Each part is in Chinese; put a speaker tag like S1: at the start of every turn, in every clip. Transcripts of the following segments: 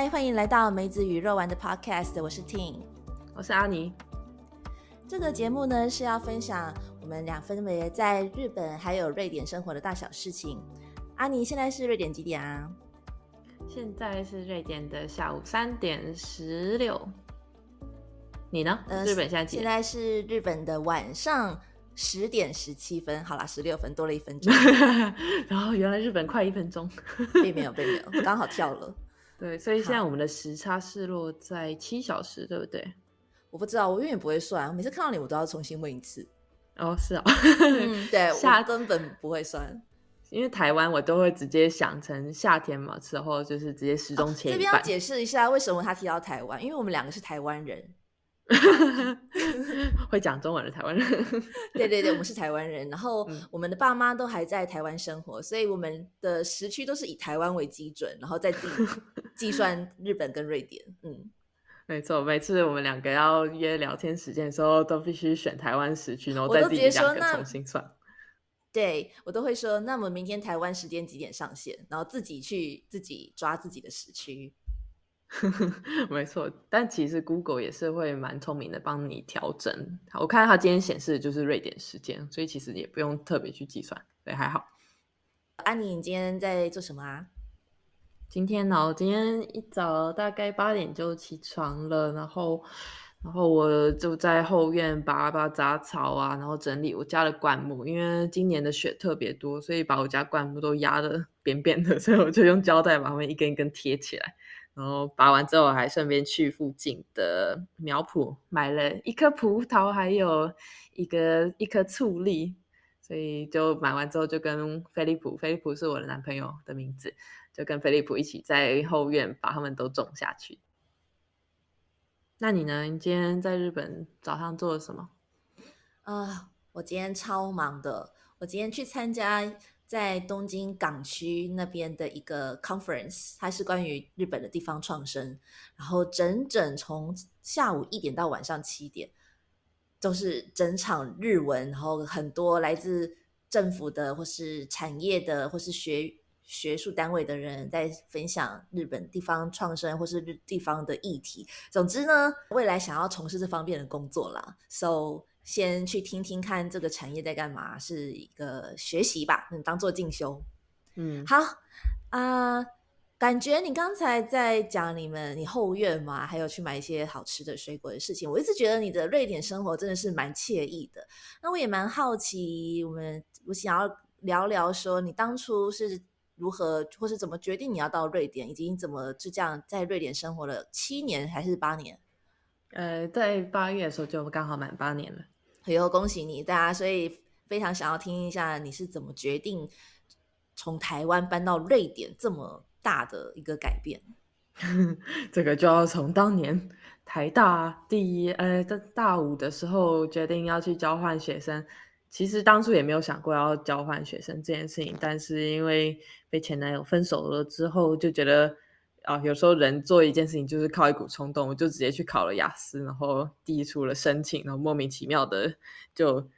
S1: 嗨，欢迎来到梅子与肉丸的 Podcast，我是 Ting，
S2: 我是阿尼。
S1: 这个节目呢是要分享我们俩分别在日本还有瑞典生活的大小事情。阿尼现在是瑞典几点啊？
S2: 现在是瑞典的下午三点十六。你呢？日本现在几？
S1: 现在是日本的晚上十点十七分。好啦，十六分多了一分钟。
S2: 然后原来日本快一分钟，
S1: 并没有，并没有，刚好跳了。
S2: 对，所以现在我们的时差是落在七小时，对不对？
S1: 我不知道，我永远不会算。每次看到你，我都要重新问一次。
S2: 哦，是啊，
S1: 对，夏根本不会算，
S2: 因为台湾我都会直接想成夏天嘛，之后就是直接时钟切。
S1: 这边要解释一下为什么他提到台湾，因为我们两个是台湾人，
S2: 会讲中文的台湾人。
S1: 对对对，我们是台湾人，然后我们的爸妈都还在台湾生活，所以我们的时区都是以台湾为基准，然后再计计算日本跟瑞典。嗯。
S2: 没错，每次我们两个要约聊天时间的时候，都必须选台湾时区，然后再自己两个重新算。
S1: 对我都会说，那么明天台湾时间几点上线？然后自己去自己抓自己的时区。
S2: 没错，但其实 Google 也是会蛮聪明的，帮你调整。我看它今天显示的就是瑞典时间，所以其实也不用特别去计算，对，还好。
S1: 安妮，你今天在做什么啊？
S2: 今天呢，我今天一早大概八点就起床了，然后，然后我就在后院拔拔杂草啊，然后整理我家的灌木，因为今年的雪特别多，所以把我家灌木都压的 扁扁的，所以我就用胶带把它们一根一根贴起来。然后拔完之后，还顺便去附近的苗圃买了一颗葡萄，还有一个一颗醋栗，所以就买完之后就跟飞利浦，飞利浦是我的男朋友的名字。就跟飞利浦一起在后院把他们都种下去。那你呢？你今天在日本早上做了什么？
S1: 啊，我今天超忙的。我今天去参加在东京港区那边的一个 conference，它是关于日本的地方创生。然后整整从下午一点到晚上七点，都是整场日文，然后很多来自政府的或是产业的或是学。学术单位的人在分享日本地方创生或是日地方的议题。总之呢，未来想要从事这方面的工作啦，so 先去听听看这个产业在干嘛，是一个学习吧，嗯，当做进修。嗯，好啊，感觉你刚才在讲你们你后院嘛，还有去买一些好吃的水果的事情，我一直觉得你的瑞典生活真的是蛮惬意的。那我也蛮好奇，我们我想要聊聊说，你当初是。如何，或是怎么决定你要到瑞典？以及你怎么就这样在瑞典生活了七年还是八年？
S2: 呃，在八月的时候就刚好满八年了。
S1: 哎呦，恭喜你！大家所以非常想要听一下你是怎么决定从台湾搬到瑞典这么大的一个改变。
S2: 这个就要从当年台大第一呃在大五的时候决定要去交换学生。其实当初也没有想过要交换学生这件事情，但是因为被前男友分手了之后，就觉得啊，有时候人做一件事情就是靠一股冲动，我就直接去考了雅思，然后递出了申请，然后莫名其妙的就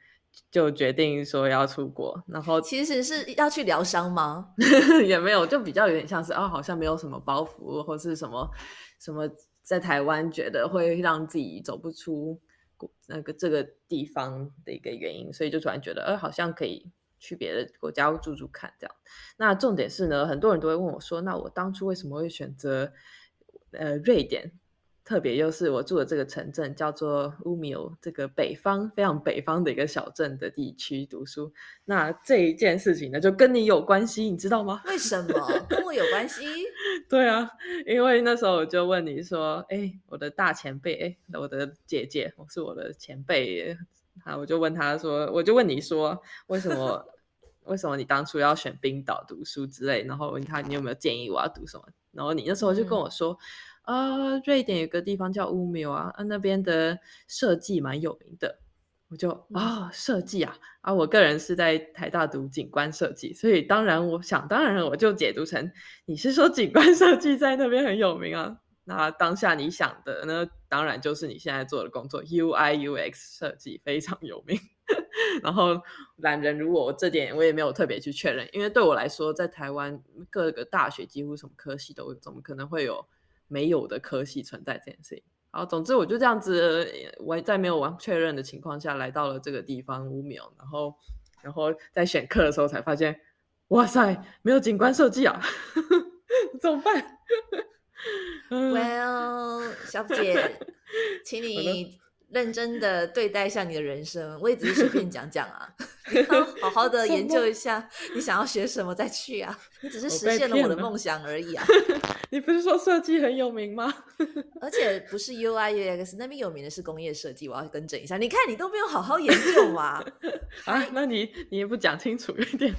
S2: 就决定说要出国。然后
S1: 其实是要去疗伤吗？
S2: 也没有，就比较有点像是啊，好像没有什么包袱或是什么什么，在台湾觉得会让自己走不出。那个这个地方的一个原因，所以就突然觉得，呃，好像可以去别的国家住住看这样。那重点是呢，很多人都会问我说，那我当初为什么会选择呃瑞典？特别又是我住的这个城镇叫做乌米欧，这个北方非常北方的一个小镇的地区读书。那这一件事情呢，就跟你有关系，你知道吗？
S1: 为什么 跟我有关系？
S2: 对啊，因为那时候我就问你说：“哎，我的大前辈，哎，我的姐姐，我是我的前辈。”啊，我就问他说：“我就问你说，为什么？为什么你当初要选冰岛读书之类？然后问他你有没有建议我要读什么？然后你那时候就跟我说。”啊，瑞典有个地方叫乌米啊，啊那边的设计蛮有名的。我就啊，设计啊，啊我个人是在台大读景观设计，所以当然我想当然我就解读成你是说景观设计在那边很有名啊。那当下你想的呢，当然就是你现在做的工作，UI UX 设计非常有名。然后懒人如我这点我也没有特别去确认，因为对我来说，在台湾各个大学几乎什么科系都有，怎么可能会有？没有的科系存在这件事情。好，总之我就这样子，我在没有完确认的情况下来到了这个地方五秒，然后，然后在选课的时候才发现，哇塞，没有景观设计啊，怎么办？
S1: Well，小姐，请 你。认真的对待一下你的人生，我也只是随便讲讲啊，好好的研究一下你想要学什么再去啊，你只是实现了我的梦想而已啊。
S2: 你不是说设计很有名吗？
S1: 而且不是 UI UX 那边有名的是工业设计，我要更正一下。你看你都没有好好研究嘛？
S2: 啊，那你你也不讲清楚一点。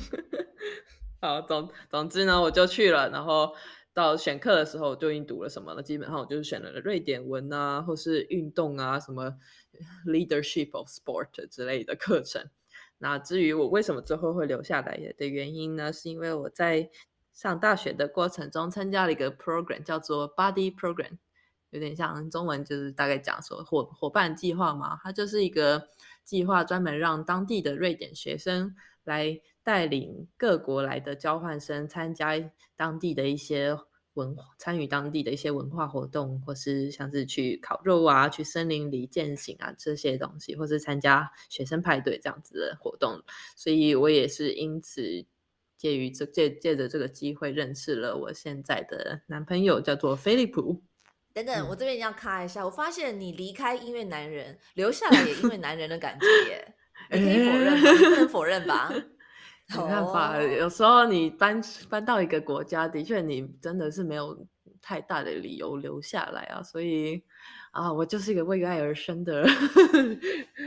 S2: 好，总总之呢，我就去了，然后。到选课的时候，就已经读了什么了？基本上我就是选了瑞典文啊，或是运动啊，什么 leadership of sport 之类的课程。那至于我为什么最后会留下来的原因呢？是因为我在上大学的过程中参加了一个 program，叫做 Buddy Program，有点像中文就是大概讲说伙伙伴计划嘛。它就是一个计划，专门让当地的瑞典学生来。带领各国来的交换生参加当地的一些文，参与当地的一些文化活动，或是像是去烤肉啊、去森林里践行啊这些东西，或是参加学生派对这样子的活动。所以我也是因此借于这借借着这个机会认识了我现在的男朋友，叫做菲利普。
S1: 等等，我这边要卡一下，我发现你离开音乐男人，留下来也因为男人的感觉耶，你可以否认吗？不能否认吧？
S2: 没办法，有时候你搬搬到一个国家，的确你真的是没有太大的理由留下来啊。所以啊，我就是一个为爱而生的。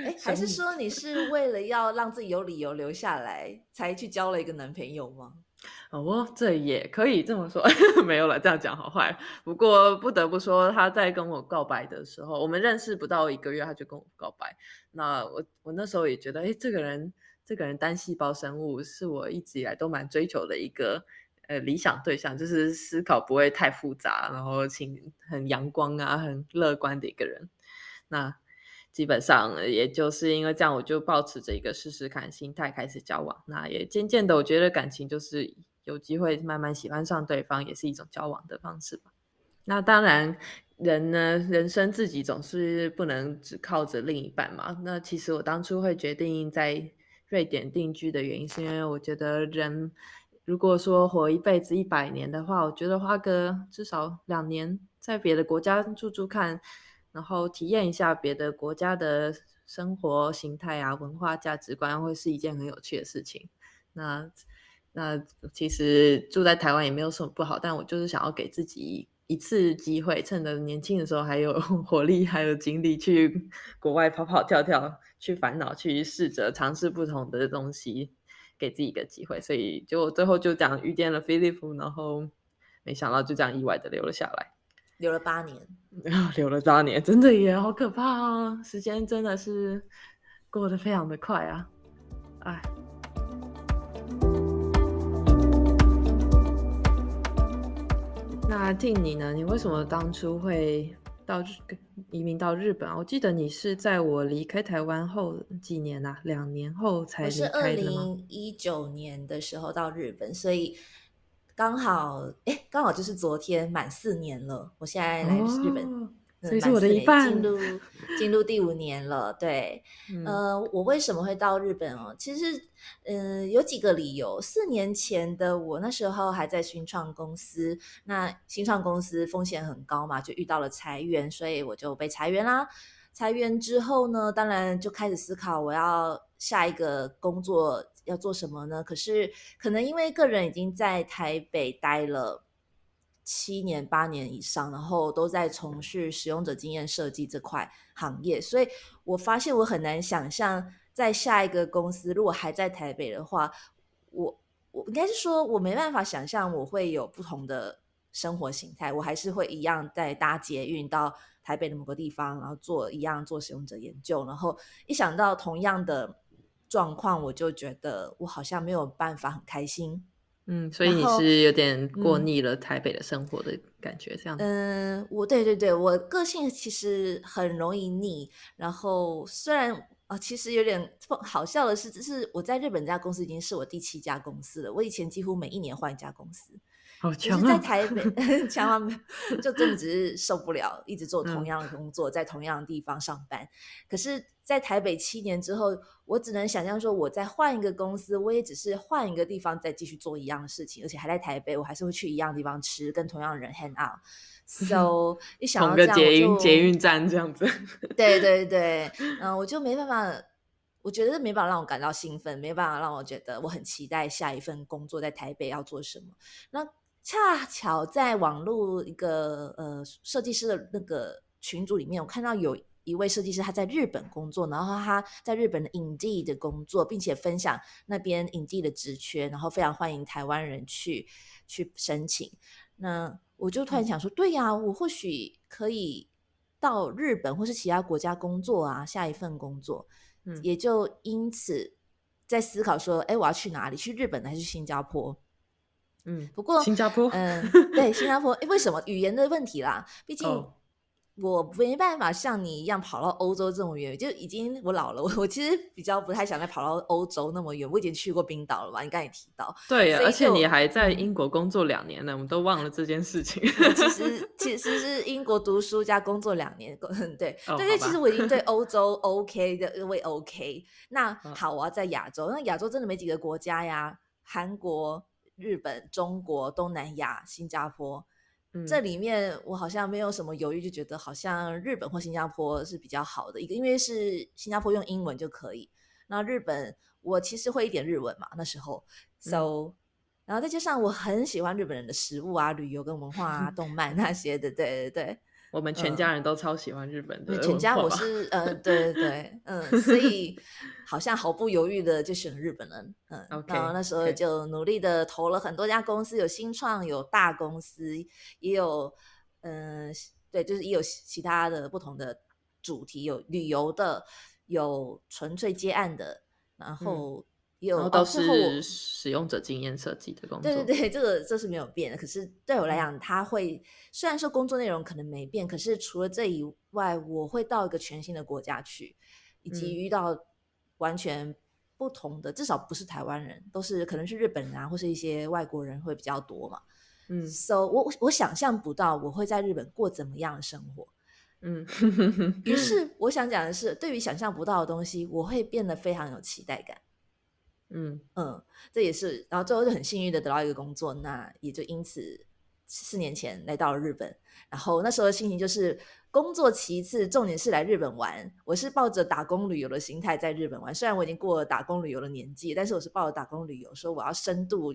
S1: 哎，还是说你是为了要让自己有理由留下来，才去交了一个男朋友吗？
S2: 哦，这也可以这么说，没有了，这样讲好坏。不过不得不说，他在跟我告白的时候，我们认识不到一个月，他就跟我告白。那我我那时候也觉得，哎，这个人。这个人单细胞生物是我一直以来都蛮追求的一个呃理想对象，就是思考不会太复杂，然后情很阳光啊，很乐观的一个人。那基本上也就是因为这样，我就保持着一个试试看心态开始交往。那也渐渐的，我觉得感情就是有机会慢慢喜欢上对方，也是一种交往的方式吧。那当然，人呢，人生自己总是不能只靠着另一半嘛。那其实我当初会决定在瑞典定居的原因，是因为我觉得人如果说活一辈子一百年的话，我觉得花个至少两年在别的国家住住看，然后体验一下别的国家的生活形态啊、文化价值观，会是一件很有趣的事情。那那其实住在台湾也没有什么不好，但我就是想要给自己一次机会，趁着年轻的时候还有 活力、还有精力，去国外跑跑跳跳。去烦恼，去试着尝试不同的东西，给自己一个机会。所以就最后就这样遇见了菲利普，然后没想到就这样意外的留了下来，
S1: 留了八年，
S2: 留了八年，真的也好可怕啊！时间真的是过得非常的快啊！哎，那听你呢？你为什么当初会？到移民到日本啊！我记得你是在我离开台湾后几年啊，两年后才离开的
S1: 吗？是二零一九年的时候到日本，所以刚好哎，刚好就是昨天满四年了。我现在来日本。
S2: 所以是我的一半，
S1: 进入 进入第五年了。对，呃，我为什么会到日本哦？其实，嗯，有几个理由。四年前的我那时候还在新创公司，那新创公司风险很高嘛，就遇到了裁员，所以我就被裁员啦。裁员之后呢，当然就开始思考我要下一个工作要做什么呢？可是可能因为个人已经在台北待了。七年八年以上，然后都在从事使用者经验设计这块行业，所以我发现我很难想象在下一个公司如果还在台北的话，我我应该是说我没办法想象我会有不同的生活形态，我还是会一样在搭捷运到台北的某个地方，然后做一样做使用者研究，然后一想到同样的状况，我就觉得我好像没有办法很开心。
S2: 嗯，所以你是有点过腻了台北的生活的感觉，这样子。
S1: 嗯，我对对对，我个性其实很容易腻。然后虽然啊，其实有点好笑的是，只是我在日本这家公司已经是我第七家公司了。我以前几乎每一年换一家公司，
S2: 好
S1: 就是在台北，千万就真的只是受不了，一直做同样的工作，在同样的地方上班。可是，在台北七年之后，我只能想象说，我再换一个公司，我也只是换一个地方再继续做一样的事情，而且还在台北，我还是会去一样的地方吃，跟同样的人 hang out。So 一想到这样，
S2: 捷运捷运站这样子，
S1: 对对对，嗯，我就没办法。我觉得没办法让我感到兴奋，没办法让我觉得我很期待下一份工作在台北要做什么。那恰巧在网络一个呃设计师的那个群组里面，我看到有一位设计师他在日本工作，然后他在日本的影帝的工作，并且分享那边影帝的职缺，然后非常欢迎台湾人去去申请。那我就突然想说，对呀，我或许可以到日本或是其他国家工作啊，下一份工作。嗯也就因此在思考说，哎，我要去哪里？去日本还是去新加坡？
S2: 嗯，
S1: 不过
S2: 新加坡，
S1: 嗯，对，新加坡，哎，为什么语言的问题啦？毕竟。我没办法像你一样跑到欧洲这么远，就已经我老了。我我其实比较不太想再跑到欧洲那么远。我已经去过冰岛了吧？你刚才提到，
S2: 对，而且你还在英国工作两年呢，我们都忘了这件事情。
S1: 其实其实是英国读书加工作两年，对对对。其实我已经对欧洲 OK 的，我也 OK。那好，我要在亚洲，那亚洲真的没几个国家呀，韩国、日本、中国、东南亚、新加坡。这里面我好像没有什么犹豫，就觉得好像日本或新加坡是比较好的一个，因为是新加坡用英文就可以。那日本我其实会一点日文嘛，那时候，so，然后再加上我很喜欢日本人的食物啊、旅游跟文化啊、动漫那些的，对对对。
S2: 我们全家人都超喜欢日本的，
S1: 全家我是 呃，对对对，嗯，所以好像毫不犹豫的就选了日本人，嗯，然后那时候就努力的投了很多家公司，有新创，有大公司，也有嗯，对，就是也有其他的不同的主题，有旅游的，有纯粹接案的，然后。有
S2: 都是使用者经验设计的工作，
S1: 对对对，这个这是没有变的。可是对我来讲，他会虽然说工作内容可能没变，可是除了这以外，我会到一个全新的国家去，以及遇到完全不同的，至少不是台湾人，都是可能是日本人啊，或是一些外国人会比较多嘛。嗯，so 我我想象不到我会在日本过怎么样的生活。嗯，于是我想讲的是，对于想象不到的东西，我会变得非常有期待感。嗯嗯，这也是，然后最后就很幸运的得到一个工作，那也就因此四年前来到了日本，然后那时候的心情就是工作其次，重点是来日本玩。我是抱着打工旅游的心态在日本玩，虽然我已经过了打工旅游的年纪，但是我是抱着打工旅游，说我要深度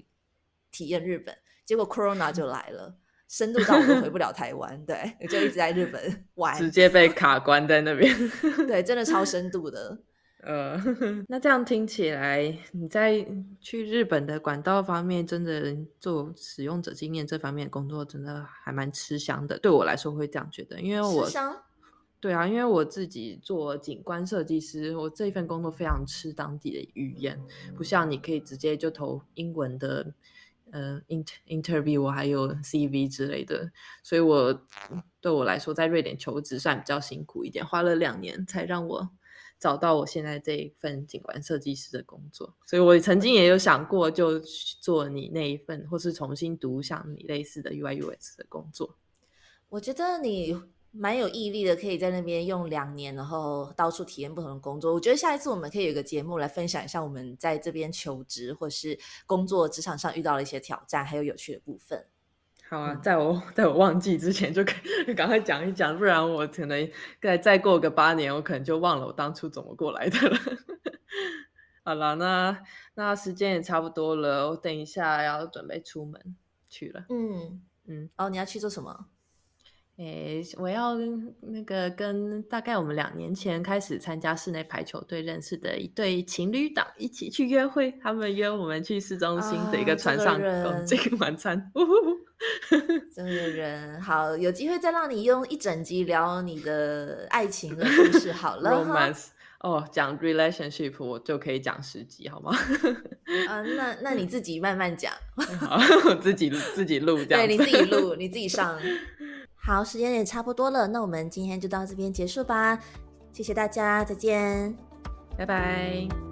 S1: 体验日本。结果 Corona 就来了，深度到我都回不了台湾，对，就一直在日本 玩，
S2: 直接被卡关在那边。
S1: 对，真的超深度的。
S2: 呃，那这样听起来，你在去日本的管道方面，真的做使用者经验这方面工作，真的还蛮吃香的。对我来说会这样觉得，因为我对啊，因为我自己做景观设计师，我这一份工作非常吃当地的语言，不像你可以直接就投英文的呃 inter interview，还有 CV 之类的，所以我对我来说，在瑞典求职算比较辛苦一点，花了两年才让我。找到我现在这一份景观设计师的工作，所以我曾经也有想过，就做你那一份，或是重新读像你类似的 UI UX 的工作。
S1: 我觉得你蛮有毅力的，可以在那边用两年，然后到处体验不同的工作。我觉得下一次我们可以有个节目来分享一下我们在这边求职或是工作职场上遇到了一些挑战，还有有趣的部分。
S2: 好啊，在我 在我忘记之前就赶快讲一讲，不然我可能再再过个八年，我可能就忘了我当初怎么过来的了。好了，那那时间也差不多了，我等一下要准备出门去了。
S1: 嗯嗯，哦，你要去做什么？
S2: 诶，我要那个跟大概我们两年前开始参加室内排球队认识的一对情侣档一起去约会，他们约我们去市中心的一个船上共进晚餐。
S1: 这个人好，有机会再让你用一整集聊你的爱情的故事 好了。
S2: Romance 哦，讲 relationship 我就可以讲十集好吗？
S1: 啊，那那你自己慢慢讲，
S2: 好，自己自己录这样，
S1: 对你自己录，你自己上。好，时间也差不多了，那我们今天就到这边结束吧。谢谢大家，再见，
S2: 拜拜。